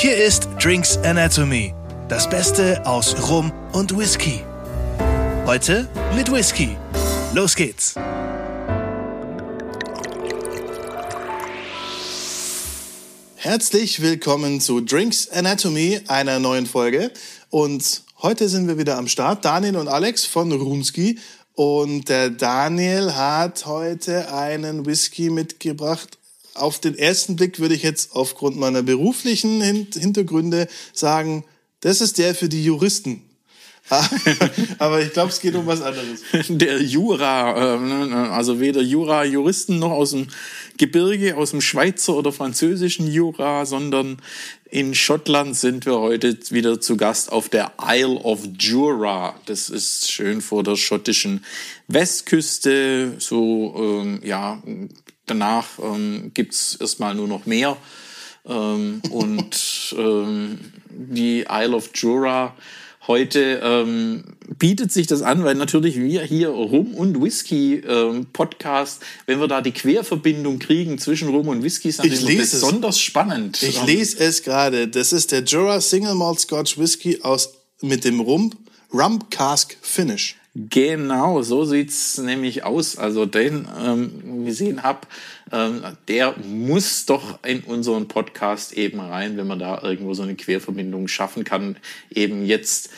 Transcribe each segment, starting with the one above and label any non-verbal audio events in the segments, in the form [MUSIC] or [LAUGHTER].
Hier ist Drinks Anatomy, das Beste aus Rum und Whisky. Heute mit Whisky. Los geht's! Herzlich willkommen zu Drinks Anatomy, einer neuen Folge. Und heute sind wir wieder am Start, Daniel und Alex von Rumski. Und der Daniel hat heute einen Whisky mitgebracht. Auf den ersten Blick würde ich jetzt aufgrund meiner beruflichen Hintergründe sagen, das ist der für die Juristen. [LAUGHS] Aber ich glaube, es geht um was anderes. [LAUGHS] Der Jura, äh, ne, also weder Jura-Juristen noch aus dem Gebirge, aus dem Schweizer oder französischen Jura, sondern in Schottland sind wir heute wieder zu Gast auf der Isle of Jura. Das ist schön vor der schottischen Westküste. So, ähm, ja, danach ähm, gibt's erstmal nur noch Meer. Ähm, [LAUGHS] und ähm, die Isle of Jura Heute ähm, bietet sich das an, weil natürlich wir hier Rum und Whisky ähm, Podcast, wenn wir da die Querverbindung kriegen zwischen Rum und Whisky, ist natürlich besonders es. spannend. Ich lese es gerade. Das ist der Jura Single Malt Scotch Whisky aus mit dem Rum Rum Cask Finish. Genau, so sieht's nämlich aus. Also den ähm, gesehen hab, ähm, der muss doch in unseren Podcast eben rein, wenn man da irgendwo so eine Querverbindung schaffen kann. Eben jetzt,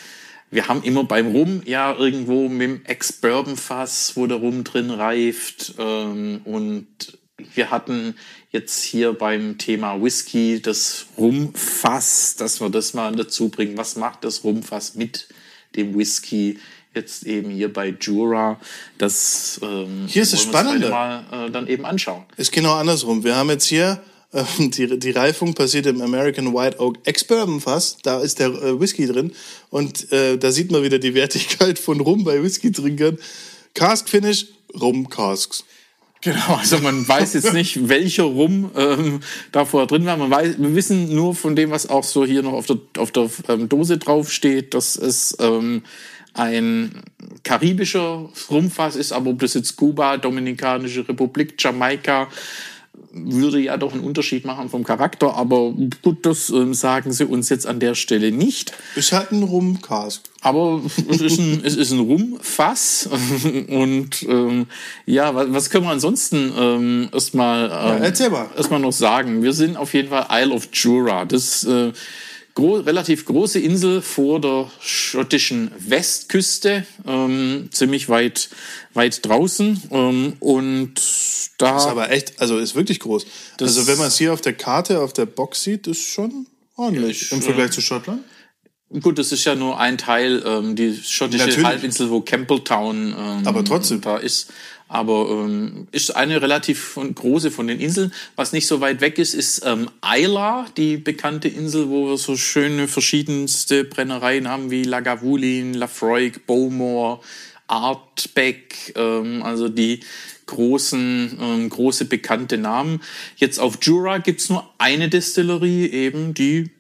wir haben immer beim Rum ja irgendwo mit dem Ex-Bourbon-Fass, wo der Rum drin reift. Ähm, und wir hatten jetzt hier beim Thema Whisky das Rumfass, dass wir das mal dazu bringen. Was macht das Rumfass mit dem Whisky? Jetzt eben hier bei Jura. Das ähm, hier ist das Spannende. Mal äh, dann eben anschauen. Ist genau andersrum. Wir haben jetzt hier äh, die, die Reifung passiert im American White Oak Ex-Bourbon Fass. Da ist der äh, Whisky drin und äh, da sieht man wieder die Wertigkeit von Rum bei Whisky-Trinkern. Cask Finish, Rum Casks. Genau, also man weiß jetzt nicht, welcher Rum ähm, da vorher drin war. Man weiß, wir wissen nur von dem, was auch so hier noch auf der, auf der ähm, Dose draufsteht, dass es ähm, ein karibischer Rumfass ist, aber ob das jetzt Kuba, Dominikanische Republik, Jamaika, würde ja doch einen Unterschied machen vom Charakter, aber gut, das äh, sagen sie uns jetzt an der Stelle nicht. Ist halt ein Rumcast. Aber es ist ein, es ist ein Rumfass und ähm, ja, was, was können wir ansonsten ähm, erstmal ähm, ja, erstmal noch sagen? Wir sind auf jeden Fall Isle of Jura. Das äh, gro relativ große Insel vor der schottischen Westküste, ähm, ziemlich weit, weit draußen. Ähm, und da. Das ist aber echt, also ist wirklich groß. Also wenn man es hier auf der Karte, auf der Box sieht, ist schon ordentlich ja, im Vergleich äh, zu Schottland. Gut, das ist ja nur ein Teil, ähm, die schottische Natürlich. Halbinsel, wo Campbelltown ähm, aber trotzdem. da ist. Aber ähm, ist eine relativ große von den Inseln. Was nicht so weit weg ist, ist ähm, Isla, die bekannte Insel, wo wir so schöne verschiedenste Brennereien haben wie Lagavulin, Lafroig, Bowmore, Artbeck, ähm, also die großen, ähm, große bekannte Namen. Jetzt auf Jura gibt's nur eine Destillerie, eben die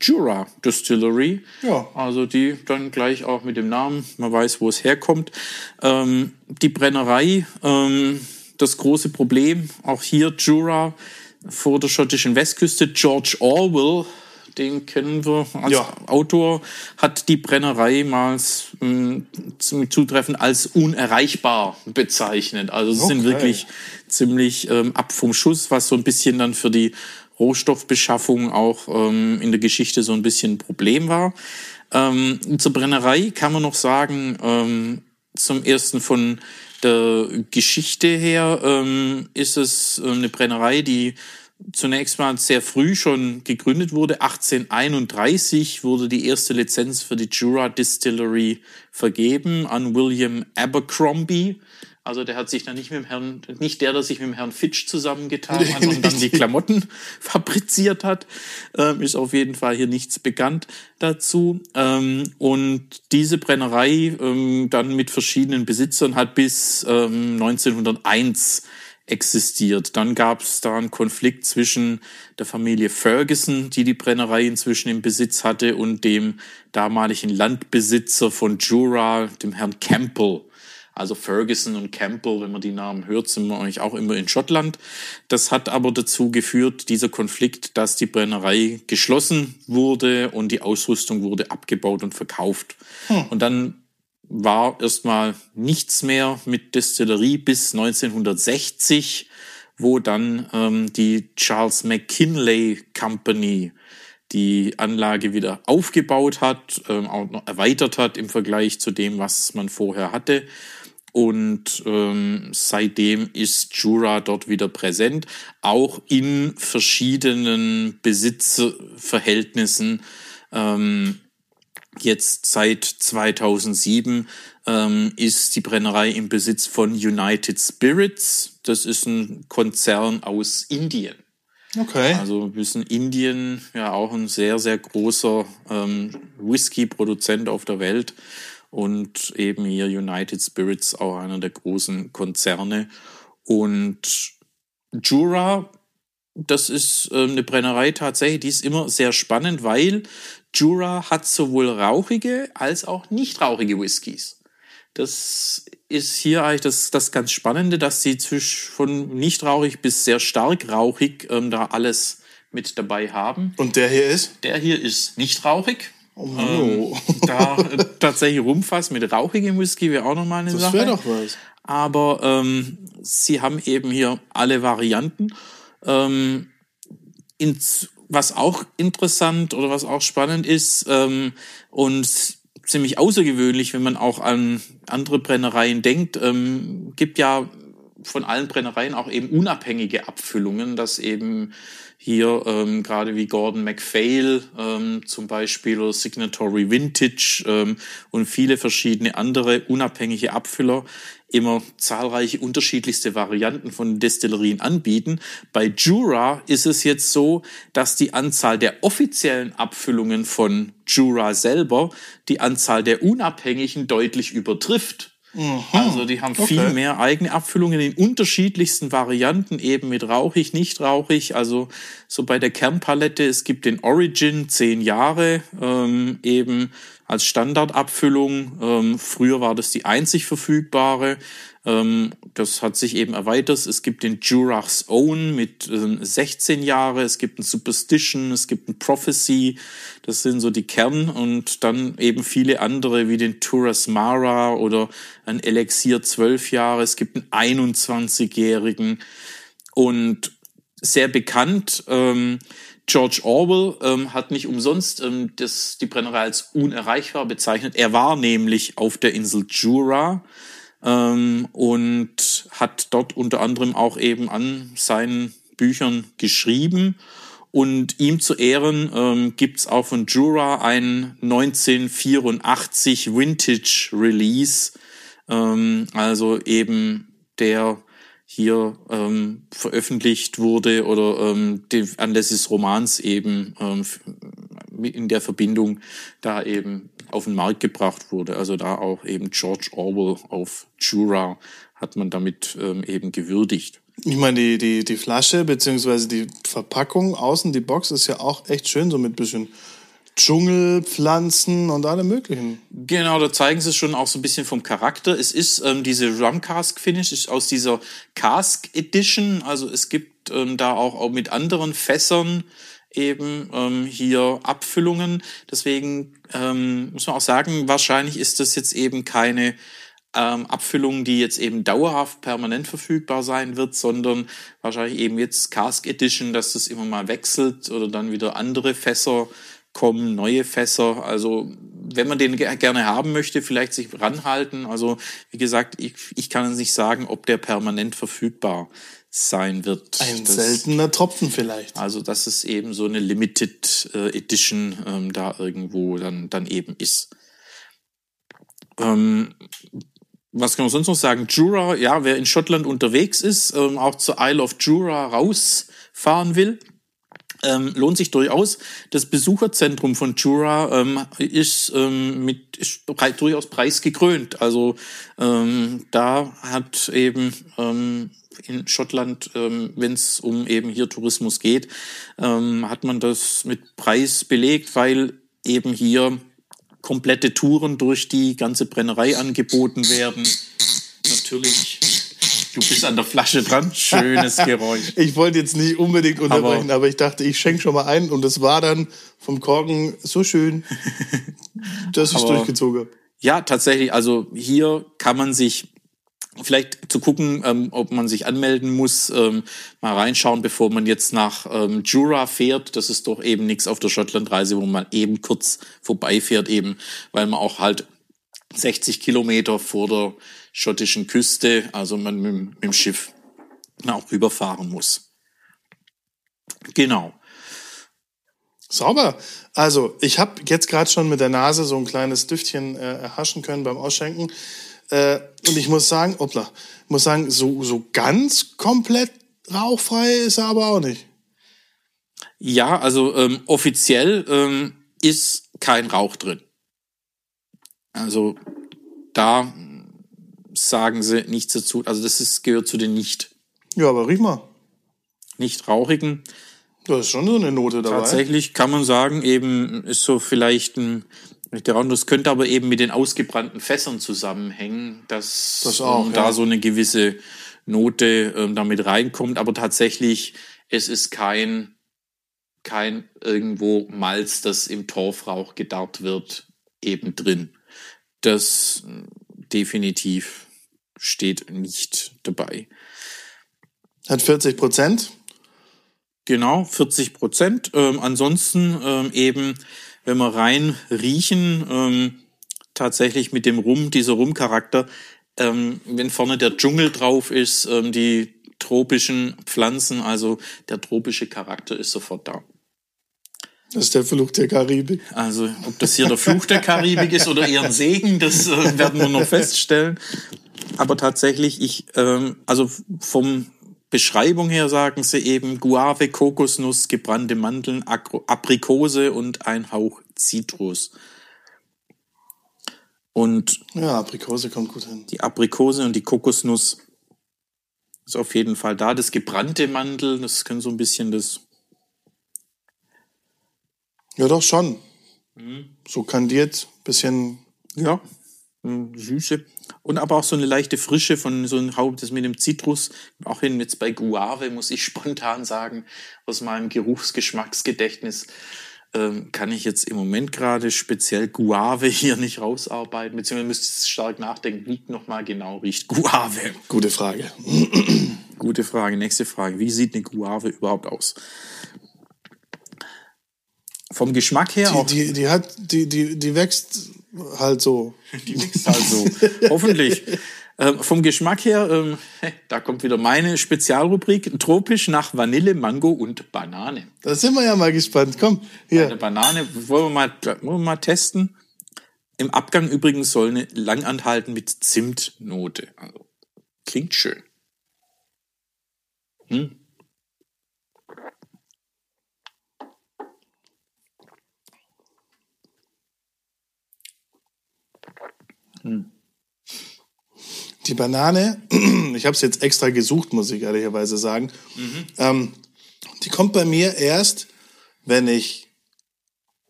Jura Distillery. Ja. Also die dann gleich auch mit dem Namen, man weiß, wo es herkommt. Ähm, die Brennerei, ähm, das große Problem, auch hier Jura vor der schottischen Westküste, George Orwell, den kennen wir als ja. Autor, hat die Brennerei mal ähm, zum Zutreffen als unerreichbar bezeichnet. Also sie okay. sind wirklich ziemlich ähm, ab vom Schuss, was so ein bisschen dann für die Rohstoffbeschaffung auch ähm, in der Geschichte so ein bisschen ein Problem war. Ähm, zur Brennerei kann man noch sagen, ähm, zum ersten von der Geschichte her ähm, ist es eine Brennerei, die zunächst mal sehr früh schon gegründet wurde. 1831 wurde die erste Lizenz für die Jura Distillery vergeben an William Abercrombie. Also der hat sich dann nicht mit dem Herrn, nicht der, der sich mit dem Herrn Fitch zusammengetan [LAUGHS] hat und dann die Klamotten [LAUGHS] fabriziert hat, ähm, ist auf jeden Fall hier nichts bekannt dazu. Ähm, und diese Brennerei ähm, dann mit verschiedenen Besitzern hat bis ähm, 1901 existiert. Dann gab es da einen Konflikt zwischen der Familie Ferguson, die die Brennerei inzwischen im Besitz hatte, und dem damaligen Landbesitzer von Jura, dem Herrn Campbell. Also Ferguson und Campbell, wenn man die Namen hört, sind wir eigentlich auch immer in Schottland. Das hat aber dazu geführt, dieser Konflikt, dass die Brennerei geschlossen wurde und die Ausrüstung wurde abgebaut und verkauft. Hm. Und dann war erstmal nichts mehr mit Destillerie bis 1960, wo dann ähm, die Charles McKinley Company die Anlage wieder aufgebaut hat, ähm, auch noch erweitert hat im Vergleich zu dem, was man vorher hatte. Und ähm, seitdem ist Jura dort wieder präsent, auch in verschiedenen Besitzverhältnissen. Ähm, jetzt seit 2007 ähm, ist die Brennerei im Besitz von United Spirits. Das ist ein Konzern aus Indien. Okay. Also wir sind Indien ja auch ein sehr, sehr großer ähm, Whisky-Produzent auf der Welt und eben hier United Spirits auch einer der großen Konzerne. Und Jura, das ist äh, eine Brennerei tatsächlich, die ist immer sehr spannend, weil Jura hat sowohl rauchige als auch nicht rauchige Whiskys. Das ist hier eigentlich das, das ganz Spannende, dass sie zwischen von nicht rauchig bis sehr stark rauchig ähm, da alles mit dabei haben. Und der hier ist? Der hier ist nicht rauchig. Oh, ähm, da äh, tatsächlich rumfasst mit rauchigem Whisky wäre auch nochmal eine das Sache. Das wäre doch was. Aber ähm, sie haben eben hier alle Varianten. Ähm, ins, was auch interessant oder was auch spannend ist ähm, und ziemlich außergewöhnlich, wenn man auch an andere Brennereien denkt, ähm, gibt ja von allen Brennereien auch eben unabhängige Abfüllungen, dass eben hier ähm, gerade wie Gordon MacPhail ähm, zum Beispiel oder Signatory Vintage ähm, und viele verschiedene andere unabhängige Abfüller immer zahlreiche unterschiedlichste Varianten von Destillerien anbieten. Bei Jura ist es jetzt so, dass die Anzahl der offiziellen Abfüllungen von Jura selber die Anzahl der unabhängigen deutlich übertrifft. Mhm. Also die haben viel Okay. mehr eigene Abfüllungen in unterschiedlichsten Varianten, eben mit rauchig, nicht rauchig. Also so bei der Kernpalette, es gibt den Origin, zehn Jahre, ähm, eben als Standardabfüllung. Ähm, früher war das die einzig verfügbare. Ähm, das hat sich eben erweitert. Es gibt den Jurach's Own mit ähm, 16 Jahre, es gibt ein Superstition, es gibt ein Prophecy. Das sind so die Kern und dann eben viele andere wie den Turas Mara oder ein Elixier 12 Jahre. Es gibt einen 21-jährigen und sehr bekannt. Ähm, George Orwell ähm, hat nicht umsonst ähm, das, die Brennerei als unerreichbar bezeichnet. Er war nämlich auf der Insel Jura ähm, und hat dort unter anderem auch eben an seinen Büchern geschrieben. Und ihm zu Ehren ähm, gibt's auch von Jura ein 1984 Vintage Release, ähm, also eben der hier ähm, veröffentlicht wurde oder ähm, die, anlässlich des Romans eben ähm, in der Verbindung da eben auf den Markt gebracht wurde. Also da auch eben George Orwell auf Jura hat man damit ähm, eben gewürdigt. Ich meine, die, die, die Flasche beziehungsweise die Verpackung außen, die Box ist ja auch echt schön, so mit bisschen Dschungelpflanzen und allem möglichen. Genau, da zeigen sie schon auch so ein bisschen vom Charakter. Es ist ähm, diese Rum Cask Finish ist aus dieser Cask Edition. Also es gibt ähm, da auch, auch mit anderen Fässern eben ähm, hier Abfüllungen. Deswegen ähm, muss man auch sagen, wahrscheinlich ist das jetzt eben keine ähm, Abfüllung, die jetzt eben dauerhaft permanent verfügbar sein wird, sondern wahrscheinlich eben jetzt Cask Edition, dass das immer mal wechselt oder dann wieder andere Fässer kommen, neue Fässer. Also wenn man den ge- gerne haben möchte, vielleicht sich ranhalten. Also wie gesagt, ich, ich kann nicht sagen, ob der permanent verfügbar sein wird. Ein Das- seltener Tropfen vielleicht. also, dass es eben so eine Limited äh, Edition ähm, da irgendwo dann, dann eben ist. Ähm, was kann man sonst noch sagen? Jura, ja, wer in Schottland unterwegs ist, ähm, auch zur Isle of Jura rausfahren will, ähm, lohnt sich durchaus. Das Besucherzentrum von Jura ähm, ist ähm, mit ist durchaus preisgekrönt. Also ähm, da hat eben ähm, in Schottland, ähm, wenn es um eben hier Tourismus geht, ähm, hat man das mit Preis belegt, weil eben hier komplette Touren durch die ganze Brennerei angeboten werden. natürlich. Du bist an der Flasche dran. Schönes Geräusch. Ich wollte jetzt nicht unbedingt unterbrechen, aber, aber ich dachte, ich schenke schon mal ein und es war dann vom Korken so schön, [LAUGHS] dass ich es durchgezogen habe. Ja, tatsächlich. Also hier kann man sich vielleicht zu gucken, ähm, ob man sich anmelden muss, ähm, mal reinschauen, bevor man jetzt nach ähm, Jura fährt. Das ist doch eben nichts auf der Schottlandreise, wo man eben kurz vorbeifährt, eben, weil man auch halt 60 Kilometer vor der schottischen Küste, also man mit, dem- mit dem Schiff auch rüberfahren muss. Genau. Sauber. Also, ich habe jetzt gerade schon mit der Nase so ein kleines Düftchen äh, erhaschen können beim Ausschenken. Äh, und ich muss sagen, ich muss sagen, so, so ganz komplett rauchfrei ist er aber auch nicht. Ja, also ähm, offiziell ähm, ist kein Rauch drin. Also da sagen sie nichts dazu. Also das ist, gehört zu den nicht, Ja, aber riech mal. nicht rauchigen. Da ist schon so eine Note dabei. Tatsächlich kann man sagen, eben ist so vielleicht ein der Rauch. Das könnte aber eben mit den ausgebrannten Fässern zusammenhängen, dass Das auch, ja. da so eine gewisse Note ähm, damit reinkommt. Aber tatsächlich, es ist kein kein irgendwo Malz, das im Torfrauch gedarrt wird, eben drin. Das äh, definitiv steht nicht dabei. Hat 40 Prozent. Genau, 40 Prozent. Ähm, ansonsten ähm, eben, wenn wir rein riechen, ähm, tatsächlich mit dem Rum, dieser Rumcharakter, ähm, wenn vorne der Dschungel drauf ist, ähm, die tropischen Pflanzen, also der tropische Charakter ist sofort da. Das ist der Fluch der Karibik. Also, ob das hier der Fluch der Karibik ist oder eher ein Segen, das äh, werden wir noch feststellen. Aber tatsächlich, ich, ähm, also vom Beschreibung her sagen sie eben Guave, Kokosnuss, gebrannte Mandeln, Aprikose und ein Hauch Zitrus. Und Ja, Aprikose kommt gut hin. die Aprikose und die Kokosnuss ist auf jeden Fall da. Das gebrannte Mandel, das kann so ein bisschen das Ja, doch schon. Mhm. So kandiert, bisschen. Ja, mm, Süße. Und aber auch so eine leichte Frische von so einem Haupt, das mit dem Zitrus. Auch hin jetzt bei Guave, muss ich [LAUGHS] spontan sagen, aus meinem Geruchsgeschmacksgedächtnis ähm, kann ich jetzt im Moment gerade speziell Guave [LAUGHS] hier nicht rausarbeiten, beziehungsweise müsste ich stark nachdenken, wie nochmal genau riecht Guave. Gute Frage. [CLEARS THROAT] Gute Frage. Nächste Frage. Wie sieht eine Guave überhaupt aus? Vom Geschmack her Die, auch die, die hat, die, die, die wächst halt so. [LAUGHS] Also, hoffentlich. Ähm, vom Geschmack her, ähm, da kommt wieder meine Spezialrubrik, tropisch nach Vanille, Mango und Banane. Da sind wir ja mal gespannt. Komm, Eine hier. Banane wollen wir mal, wollen wir mal testen. Im Abgang übrigens soll eine lang anhalten mit Zimtnote. Also, klingt schön. Hm. Die Banane, [CLEARS THROAT] ich habe es jetzt extra gesucht, muss ich ehrlicherweise sagen. Ähm, die kommt bei mir erst, wenn ich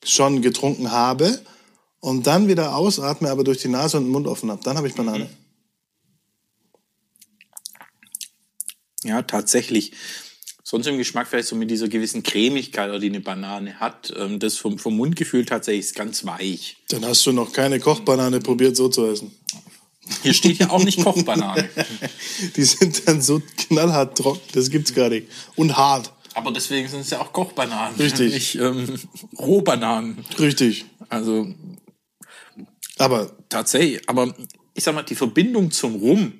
schon getrunken habe und dann wieder ausatme, aber durch die Nase und den Mund offen habe. Dann habe ich Banane. Ja, tatsächlich. Sonst im Geschmack vielleicht so mit dieser gewissen Cremigkeit, die eine Banane hat. Ähm, Das vom, vom Mundgefühl tatsächlich ist ganz weich. Dann hast du noch keine Kochbanane probiert, so zu essen. Hier steht ja auch nicht Kochbanane. [LAUGHS] Die sind dann so knallhart trocken, das gibt's gar nicht. Und hart. Aber deswegen sind es ja auch Kochbananen. Richtig. Nicht ähm, Rohbananen. Richtig. Also Aber tatsächlich. Aber ich sag mal, die Verbindung zum Rum,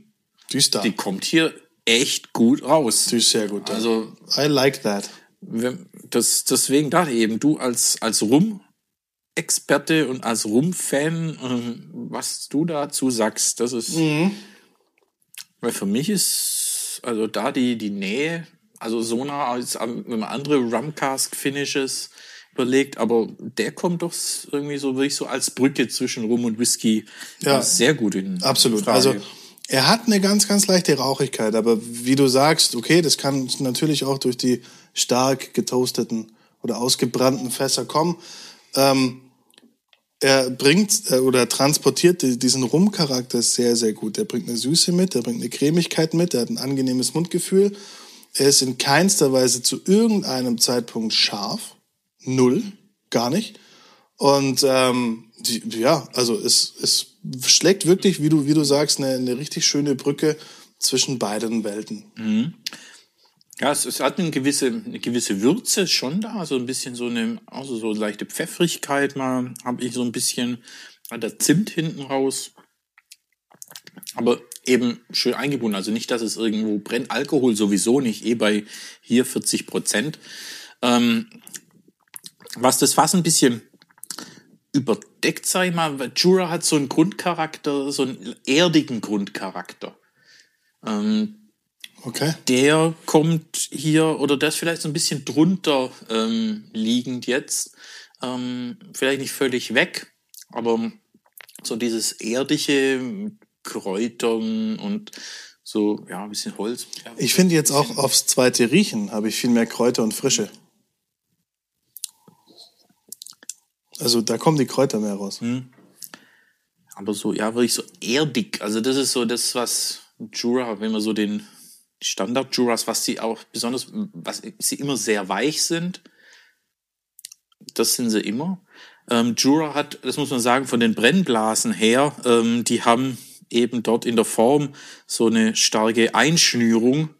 die ist da. die kommt hier echt gut raus. Die ist sehr gut. Also I like that. das, deswegen dachte ich eben, du als, als Rum-Experte und als Rum-Fan, ähm, was du dazu sagst, das ist. Weil für mich ist also da die, die Nähe, also so nah als wenn man andere Rumcask-Finishes überlegt, aber der kommt doch irgendwie so wirklich so als Brücke zwischen Rum und Whisky Ja. äh, sehr gut in Absolut. Frage. Also er hat eine ganz, ganz leichte Rauchigkeit, aber wie du sagst, okay, das kann natürlich auch durch die stark getoasteten oder ausgebrannten Fässer kommen. Ähm, er bringt äh, oder transportiert die- diesen Rumcharakter sehr, sehr gut. Er bringt eine Süße mit, er bringt eine Cremigkeit mit, er hat ein angenehmes Mundgefühl. Er ist in keinster Weise zu irgendeinem Zeitpunkt scharf. Null. Gar nicht. Und ähm, die, ja, also es, es schlägt wirklich, wie du, wie du sagst, eine, eine richtig schöne Brücke zwischen beiden Welten. Ja, es, es hat eine gewisse, eine gewisse Würze schon da, so ein bisschen so eine, also so leichte Pfeffrigkeit mal, habe ich so ein bisschen, der Zimt hinten raus. Aber eben schön eingebunden, also nicht, dass es irgendwo brennt. Alkohol sowieso nicht, eh bei hier 40 Prozent. Ähm, was das Fass ein bisschen überdeckt, sag ich mal, Jura hat so einen Grundcharakter, so einen erdigen Grundcharakter. Ähm, Okay. der kommt hier, oder der ist vielleicht so ein bisschen drunter ähm, liegend jetzt. Ähm, vielleicht nicht völlig weg, aber so dieses erdige Kräutern und so, ja, ein bisschen Holz. Ja, Ich finde jetzt auch aufs zweite Riechen habe ich viel mehr Kräuter und Frische. Also da kommen die Kräuter mehr raus. aber so, ja, wirklich so erdig. Also das ist so das, was Jura, wenn man so den Standard-Juras, was sie auch besonders, was sie immer sehr weich sind, das sind sie immer. Ähm, Jura hat, das muss man sagen, von den Brennblasen her, ähm, die haben eben dort in der Form so eine starke Einschnürung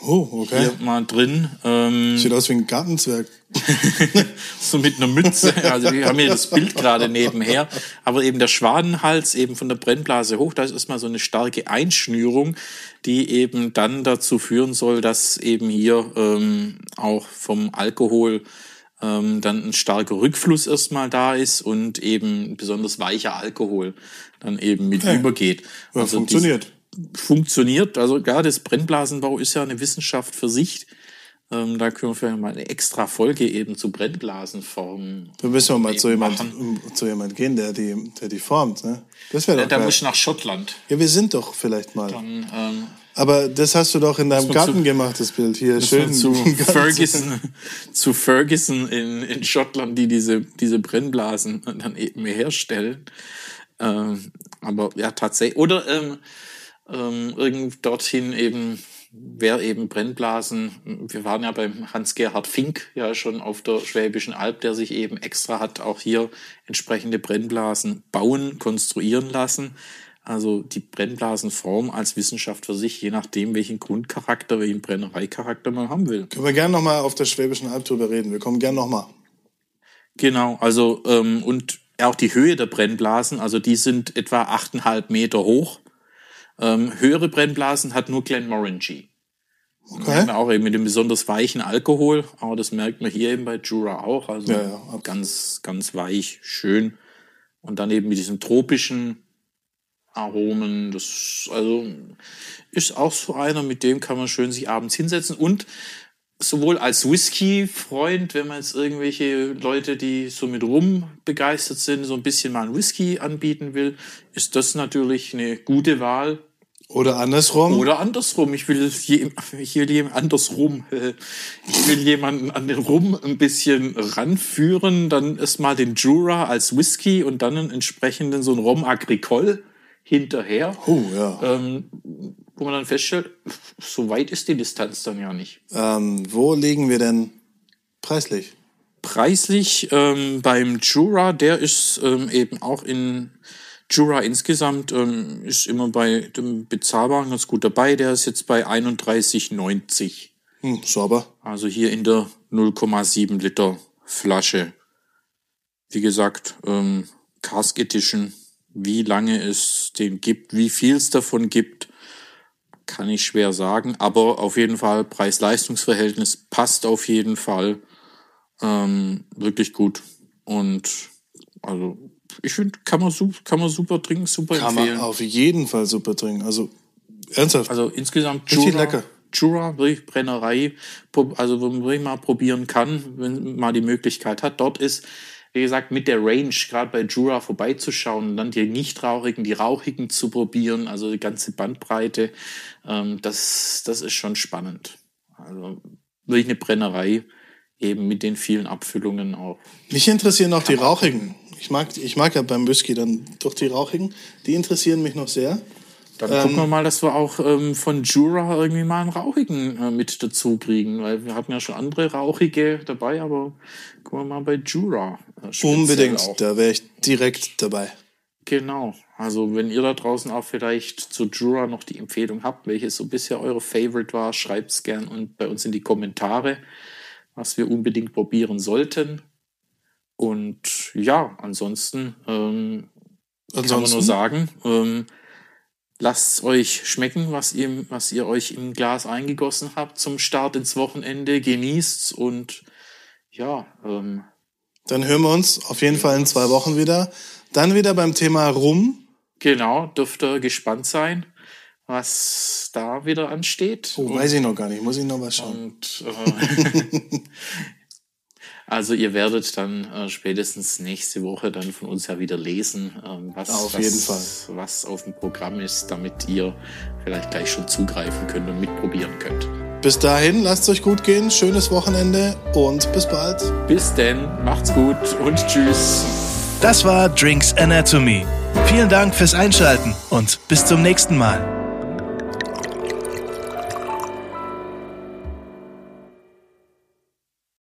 Oh, okay. hier mal drin. Ähm, Sieht aus wie ein Gartenzwerg. [LAUGHS] so mit einer Mütze. Also wir haben hier das Bild gerade nebenher. Aber eben der Schwanenhals eben von der Brennblase hoch, da ist erstmal so eine starke Einschnürung, die eben dann dazu führen soll, dass eben hier ähm, auch vom Alkohol ähm, dann ein starker Rückfluss erstmal da ist und eben besonders weicher Alkohol dann eben mit Okay. übergeht. Ja, Also funktioniert. Funktioniert. Also ja, das Brennblasenbau ist ja eine Wissenschaft für sich. Ähm, da können wir vielleicht mal eine extra Folge eben zu Brennblasenformen. Da müssen wir mal zu jemand, machen. zu jemand gehen, der die, der die formt. Ne? Das wäre Ja, doch da geil. muss ich nach Schottland. Ja, wir sind doch vielleicht mal. Dann, ähm, Aber das hast du doch in deinem Garten zu- gemacht, das Bild hier. Schön zu Ferguson, zu Ferguson in, in Schottland, die diese, diese Brennblasen dann eben herstellen. Ähm, aber ja, tatsächlich. Oder ähm, ähm, irgend dorthin eben, wer eben Brennblasen, wir waren ja beim Hans-Gerhard Fink ja schon auf der Schwäbischen Alb, der sich eben extra hat auch hier entsprechende Brennblasen bauen, konstruieren lassen. Also die Brennblasenform als Wissenschaft für sich, je nachdem, welchen Grundcharakter, welchen Brennereicharakter man haben will. Können wir gerne nochmal auf der Schwäbischen Alb drüber reden. Wir kommen gerne nochmal. Genau, also ähm, und auch die Höhe der Brennblasen, also die sind etwa 8,5 Meter hoch. Ähm, höhere Brennblasen hat nur Glenmorangie. Okay. ja auch eben mit dem besonders weichen Alkohol, aber das merkt man hier eben bei Jura auch. Also Ja, ja, ganz, ganz weich, schön. Und dann eben mit diesen tropischen Aromen. Das also ist auch so einer, mit dem kann man schön sich abends hinsetzen. Und sowohl als Whisky-Freund, wenn man jetzt irgendwelche Leute, die so mit Rum begeistert sind, so ein bisschen mal ein Whisky anbieten will, ist das natürlich eine gute Wahl. Oder andersrum. Oder andersrum, ich will, je, ich will jemand andersrum, [LAUGHS] ich will jemanden an den Rum ein bisschen ranführen, dann erstmal den Jura als Whisky und dann einen entsprechenden so einen Rom Agricole hinterher. Oh, ja. Ähm, wo man dann feststellt, so weit ist die Distanz dann ja nicht. Ähm, wo liegen wir denn preislich? Preislich ähm, beim Jura, der ist ähm, eben auch in Jura insgesamt ähm, ist immer bei dem Bezahlbaren ganz gut dabei. Der ist jetzt bei 31,90. Hm, sauber. Also hier in der 0,7 Liter Flasche. Wie gesagt, ähm, Cask Edition. Wie lange es den gibt, wie viel es davon gibt, kann ich schwer sagen. Aber auf jeden Fall Preis-Leistungs-Verhältnis passt auf jeden Fall ähm, wirklich gut. Und also ich finde, kann man super, kann man super trinken, super Kann man empfehlen. auf jeden Fall super trinken. Also, ernsthaft. Also insgesamt Richtig Jura, lecker. Jura, wirklich Brennerei, also wo man wirklich mal probieren kann, wenn man mal die Möglichkeit hat. Dort ist, wie gesagt, mit der Range, gerade bei Jura vorbeizuschauen und dann die nicht rauchigen, die rauchigen zu probieren, also die ganze Bandbreite, ähm, das, das ist schon spannend. Also wirklich eine Brennerei, eben mit den vielen Abfüllungen auch. Mich interessieren auch die rauchigen. Ich mag, ich mag ja beim Whisky dann doch die rauchigen. Die interessieren mich noch sehr. Dann gucken wir mal, dass wir auch ähm, von Jura irgendwie mal einen rauchigen äh, mit dazu kriegen, weil wir hatten ja schon andere rauchige dabei, aber gucken wir mal bei Jura. Äh, Unbedingt, Auch. da wäre ich direkt dabei. Genau. Also wenn ihr da draußen auch vielleicht zu Jura noch die Empfehlung habt, welches so bisher eure Favorite war, schreibt's gern und bei uns in die Kommentare, was wir unbedingt probieren sollten. Und ja, ansonsten ähm, kann man Ansonsten, nur sagen, ähm, lasst euch schmecken, was ihr, was ihr euch im Glas eingegossen habt zum Start ins Wochenende. Genießt's und ja, ähm, dann hören wir uns auf jeden Fall in zwei Wochen wieder. Dann wieder beim Thema Rum. genau, dürft ihr gespannt sein, was da wieder ansteht. Oh, weiß ich noch gar nicht, muss ich noch was schauen. Und äh, [LAUGHS] [LAUGHS] also ihr werdet dann äh, spätestens nächste Woche dann von uns ja wieder lesen, ähm, was, Auf was, jeden Fall. was auf dem Programm ist, damit ihr vielleicht gleich schon zugreifen könnt und mitprobieren könnt. Bis dahin, lasst es euch gut gehen, schönes Wochenende und bis bald. Bis denn, macht's gut und tschüss. Das war Drinks Anatomy. Vielen Dank fürs Einschalten und bis zum nächsten Mal.